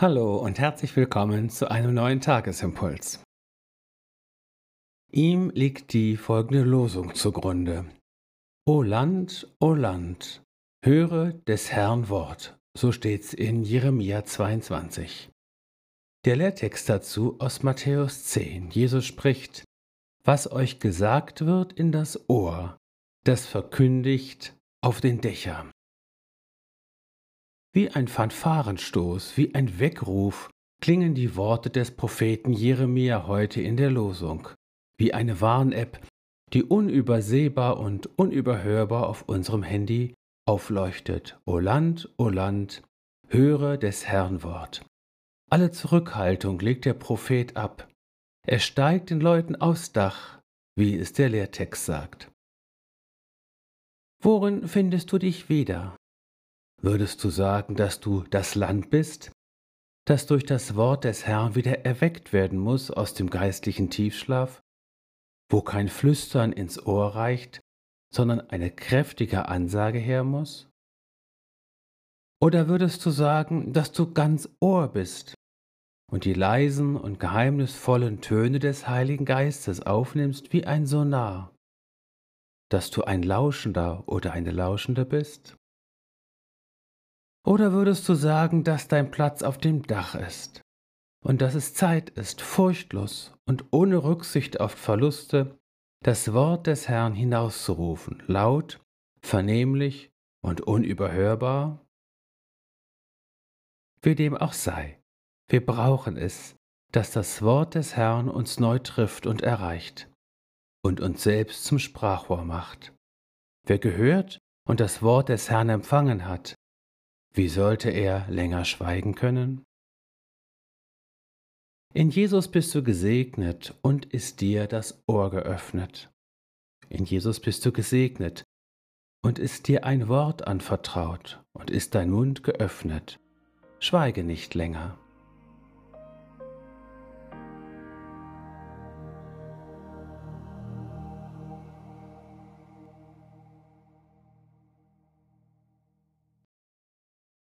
Hallo und herzlich willkommen zu einem neuen Tagesimpuls. Ihm liegt die folgende Losung zugrunde. O Land, o Land, höre des Herrn Wort. So steht's in Jeremia 22. Der Lehrtext dazu aus Matthäus 10. Jesus spricht, was euch gesagt wird in das Ohr, das verkündigt auf den Dächern. Wie ein Fanfarenstoß, wie ein Weckruf klingen die Worte des Propheten Jeremia heute in der Losung, wie eine Warn-App, die unübersehbar und unüberhörbar auf unserem Handy aufleuchtet. O Land, o Land, höre des Herrn Wort. Alle Zurückhaltung legt der Prophet ab. Er steigt den Leuten aufs Dach, wie es der Lehrtext sagt. Worin findest du dich wieder? Würdest du sagen, dass du das Land bist, das durch das Wort des Herrn wieder erweckt werden muss aus dem geistlichen Tiefschlaf, wo kein Flüstern ins Ohr reicht, sondern eine kräftige Ansage her muss? Oder würdest du sagen, dass du ganz Ohr bist und die leisen und geheimnisvollen Töne des Heiligen Geistes aufnimmst wie ein Sonar, dass du ein Lauschender oder eine Lauschende bist? Oder würdest du sagen, dass dein Platz auf dem Dach ist und dass es Zeit ist, furchtlos und ohne Rücksicht auf Verluste das Wort des Herrn hinauszurufen, laut, vernehmlich und unüberhörbar? Wie dem auch sei, wir brauchen es, dass das Wort des Herrn uns neu trifft und erreicht und uns selbst zum Sprachrohr macht. Wer gehört und das Wort des Herrn empfangen hat, wie sollte er länger schweigen können? In Jesus bist du gesegnet und ist dir das Ohr geöffnet. In Jesus bist du gesegnet und ist dir ein Wort anvertraut und ist dein Mund geöffnet. Schweige nicht länger.